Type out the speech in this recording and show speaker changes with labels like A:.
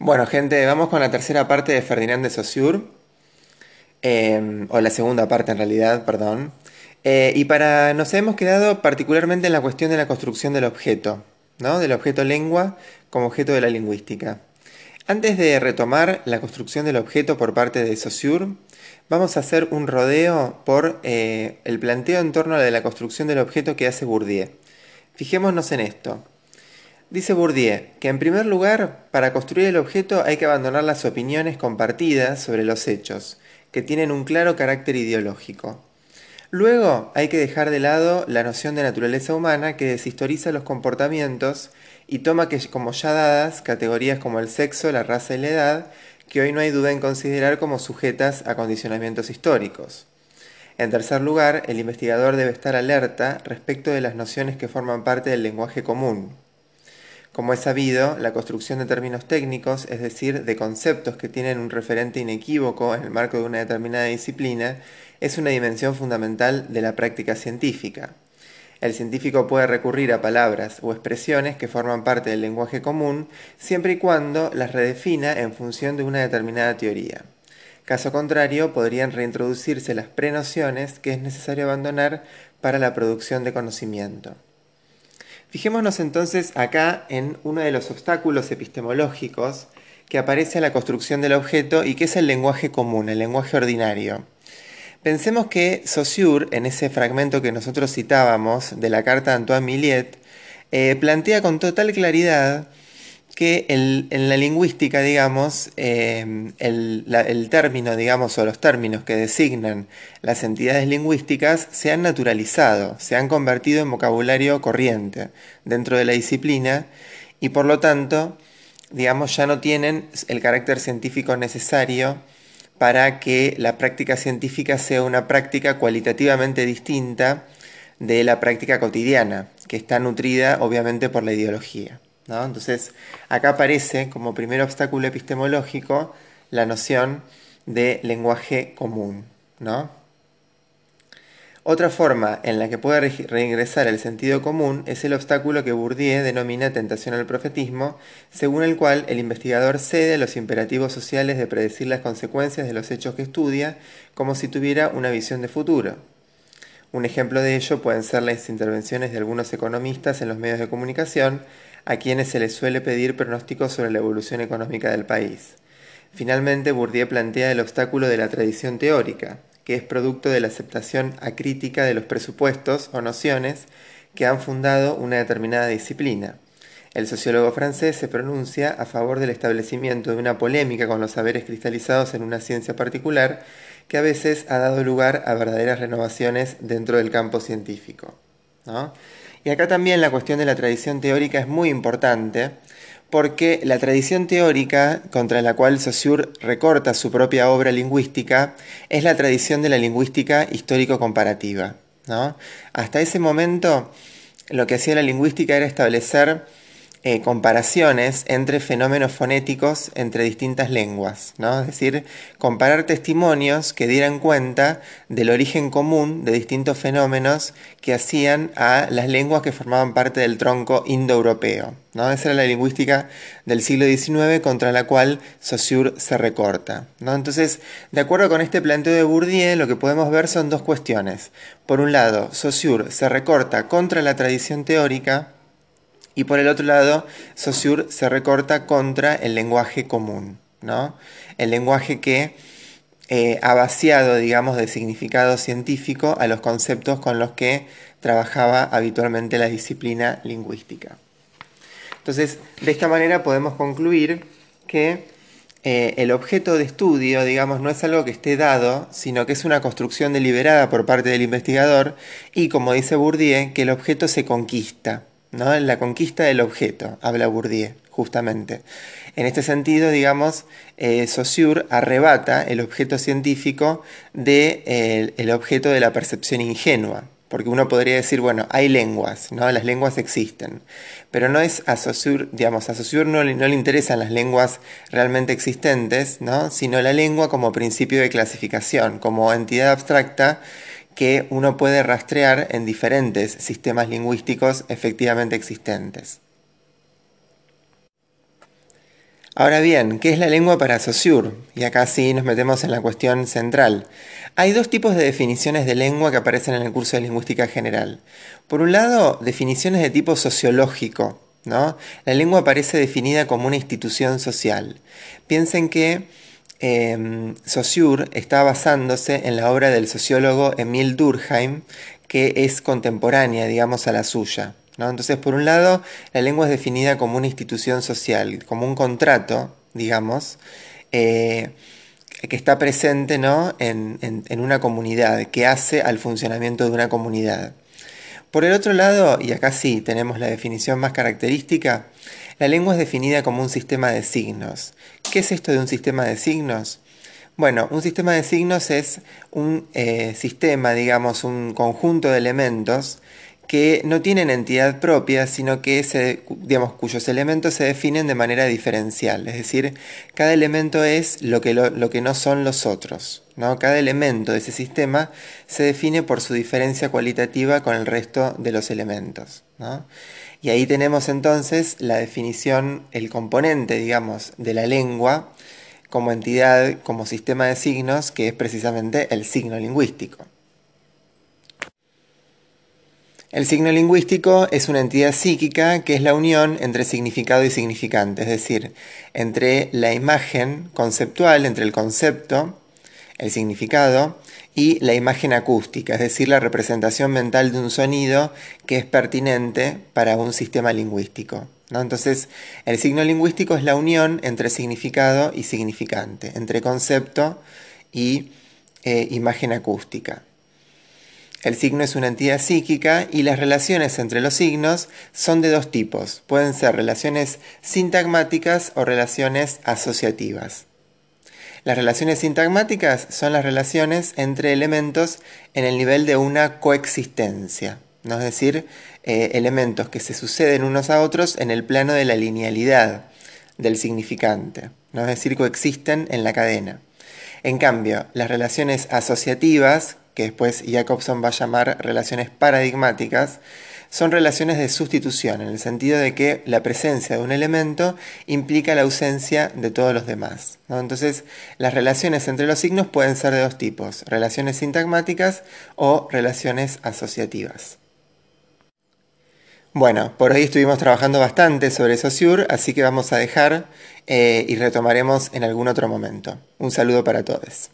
A: Bueno, gente, vamos con la tercera parte de Ferdinand de Saussure, eh, o la segunda parte en realidad, perdón. Eh, y para nos hemos quedado particularmente en la cuestión de la construcción del objeto, ¿no? Del objeto lengua como objeto de la lingüística. Antes de retomar la construcción del objeto por parte de Saussure, vamos a hacer un rodeo por eh, el planteo en torno a la construcción del objeto que hace Bourdieu. Fijémonos en esto. Dice Bourdieu que en primer lugar, para construir el objeto hay que abandonar las opiniones compartidas sobre los hechos, que tienen un claro carácter ideológico. Luego hay que dejar de lado la noción de naturaleza humana que deshistoriza los comportamientos y toma como ya dadas categorías como el sexo, la raza y la edad, que hoy no hay duda en considerar como sujetas a condicionamientos históricos. En tercer lugar, el investigador debe estar alerta respecto de las nociones que forman parte del lenguaje común, como es sabido, la construcción de términos técnicos, es decir, de conceptos que tienen un referente inequívoco en el marco de una determinada disciplina, es una dimensión fundamental de la práctica científica. El científico puede recurrir a palabras o expresiones que forman parte del lenguaje común siempre y cuando las redefina en función de una determinada teoría. Caso contrario, podrían reintroducirse las prenociones que es necesario abandonar para la producción de conocimiento. Fijémonos entonces acá en uno de los obstáculos epistemológicos que aparece en la construcción del objeto y que es el lenguaje común, el lenguaje ordinario. Pensemos que Saussure, en ese fragmento que nosotros citábamos de la carta de Antoine Millet, eh, plantea con total claridad que en la lingüística, digamos, em, el, término, digamos, o los términos que designan las entidades lingüísticas se han naturalizado, se han convertido en vocabulario corriente dentro de la disciplina y por lo tanto, digamos, ya no tienen el carácter científico necesario para que la práctica científica sea una práctica cualitativamente distinta de la práctica cotidiana, que está nutrida obviamente por la ideología. Entonces, acá aparece como primer obstáculo epistemológico la noción de lenguaje común. Otra forma en la que puede reingresar el sentido común es el obstáculo que Bourdieu denomina tentación al profetismo, según el cual el investigador cede a los imperativos sociales de predecir las consecuencias de los hechos que estudia como si tuviera una visión de futuro. Un ejemplo de ello pueden ser las intervenciones de algunos economistas en los medios de comunicación, a quienes se les suele pedir pronósticos sobre la evolución económica del país. Finalmente, Bourdieu plantea el obstáculo de la tradición teórica, que es producto de la aceptación acrítica de los presupuestos o nociones que han fundado una determinada disciplina. El sociólogo francés se pronuncia a favor del establecimiento de una polémica con los saberes cristalizados en una ciencia particular que a veces ha dado lugar a verdaderas renovaciones dentro del campo científico. Y acá también la cuestión de la tradición teórica es muy importante, porque la tradición teórica contra la cual Saussure recorta su propia obra lingüística es la tradición de la lingüística histórico-comparativa. Hasta ese momento lo que hacía la lingüística era establecer eh, comparaciones entre fenómenos fonéticos entre distintas lenguas, ¿no? es decir, comparar testimonios que dieran cuenta del origen común de distintos fenómenos que hacían a las lenguas que formaban parte del tronco indoeuropeo. ¿no? Esa era la lingüística del siglo XIX contra la cual Saussure se recorta. ¿no? Entonces, de acuerdo con este planteo de Bourdieu, lo que podemos ver son dos cuestiones. Por un lado, Saussure se recorta contra la tradición teórica, y por el otro lado, Saussure se recorta contra el lenguaje común, ¿no? El lenguaje que eh, ha vaciado, digamos, de significado científico a los conceptos con los que trabajaba habitualmente la disciplina lingüística. Entonces, de esta manera podemos concluir que eh, el objeto de estudio, digamos, no es algo que esté dado, sino que es una construcción deliberada por parte del investigador y, como dice Bourdieu, que el objeto se conquista. ¿No? La conquista del objeto, habla Bourdieu, justamente. En este sentido, digamos, eh, Saussure arrebata el objeto científico del de, el objeto de la percepción ingenua, porque uno podría decir, bueno, hay lenguas, ¿no? Las lenguas existen. Pero no es a Saussure, digamos, a Saussure no, no le interesan las lenguas realmente existentes, ¿no? Sino la lengua como principio de clasificación, como entidad abstracta que uno puede rastrear en diferentes sistemas lingüísticos efectivamente existentes. Ahora bien, ¿qué es la lengua para Saussure? Y acá sí nos metemos en la cuestión central. Hay dos tipos de definiciones de lengua que aparecen en el curso de lingüística general. Por un lado, definiciones de tipo sociológico. ¿no? La lengua aparece definida como una institución social. Piensen que eh, Saussure está basándose en la obra del sociólogo Emile Durkheim, que es contemporánea, digamos, a la suya. Entonces, por un lado, la lengua es definida como una institución social, como un contrato, digamos, eh, que está presente en, una comunidad, que hace al funcionamiento de una comunidad. Por el otro lado, y acá sí tenemos la definición más característica, la lengua es definida como un sistema de signos. ¿Qué es esto de un sistema de signos? Bueno, un sistema de signos es un eh, sistema, digamos, un conjunto de elementos que no tienen entidad propia, sino que se, digamos, cuyos elementos se definen de manera diferencial. Es decir, cada elemento es lo que, lo, que no son los otros. ¿no? Cada elemento de ese sistema se define por su diferencia cualitativa con el resto de los elementos. Y ahí tenemos entonces la definición, el componente, digamos, de la lengua como entidad, como sistema de signos, que es precisamente el signo lingüístico. El signo lingüístico es una entidad psíquica que es la unión entre significado y significante, es decir, entre la imagen conceptual, entre el concepto, el significado, y la imagen acústica, es decir, la representación mental de un sonido que es pertinente para un sistema lingüístico. Entonces, el signo lingüístico es la unión entre significado y significante, entre concepto y eh, imagen acústica. El signo es una entidad psíquica y las relaciones entre los signos son de dos tipos. Pueden ser relaciones sintagmáticas o relaciones asociativas. Las relaciones sintagmáticas son las relaciones entre elementos en el nivel de una coexistencia, ¿no? es decir, eh, elementos que se suceden unos a otros en el plano de la linealidad del significante, ¿no? es decir, coexisten en la cadena. En cambio, las relaciones asociativas, que después Jacobson va a llamar relaciones paradigmáticas, son relaciones de sustitución, en el sentido de que la presencia de un elemento implica la ausencia de todos los demás. Entonces, las relaciones entre los signos pueden ser de dos tipos, relaciones sintagmáticas o relaciones asociativas. Bueno, por hoy estuvimos trabajando bastante sobre Saussure, así que vamos a dejar eh, y retomaremos en algún otro momento. Un saludo para todos.